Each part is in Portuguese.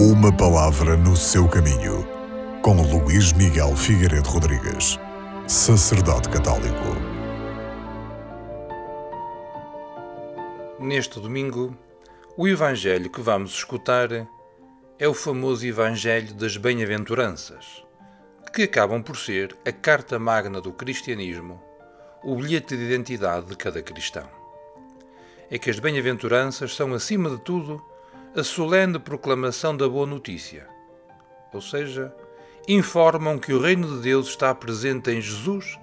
Uma palavra no seu caminho, com Luís Miguel Figueiredo Rodrigues, sacerdote católico. Neste domingo, o Evangelho que vamos escutar é o famoso Evangelho das Bem-aventuranças, que acabam por ser a carta magna do cristianismo, o bilhete de identidade de cada cristão. É que as bem-aventuranças são, acima de tudo, a solene proclamação da boa notícia, ou seja, informam que o reino de Deus está presente em Jesus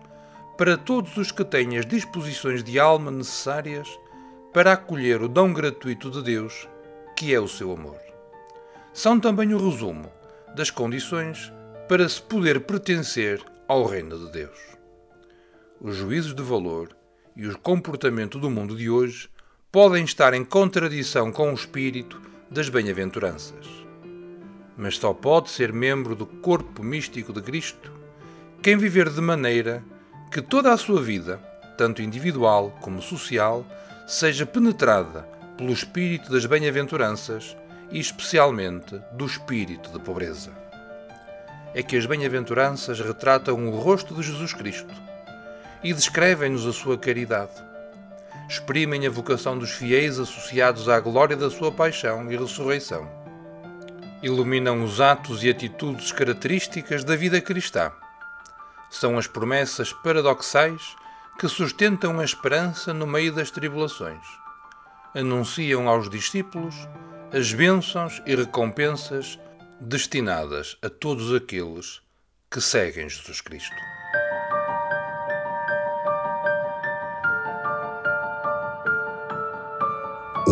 para todos os que têm as disposições de alma necessárias para acolher o dom gratuito de Deus, que é o seu amor. São também o resumo das condições para se poder pertencer ao reino de Deus. Os juízos de valor e o comportamento do mundo de hoje podem estar em contradição com o espírito das bem-aventuranças. Mas só pode ser membro do corpo místico de Cristo quem viver de maneira que toda a sua vida, tanto individual como social, seja penetrada pelo espírito das bem-aventuranças e especialmente do espírito de pobreza. É que as bem-aventuranças retratam o rosto de Jesus Cristo e descrevem-nos a sua caridade exprimem a vocação dos fiéis associados à glória da sua paixão e ressurreição. Iluminam os atos e atitudes características da vida cristã. São as promessas paradoxais que sustentam a esperança no meio das tribulações. Anunciam aos discípulos as bênçãos e recompensas destinadas a todos aqueles que seguem Jesus Cristo.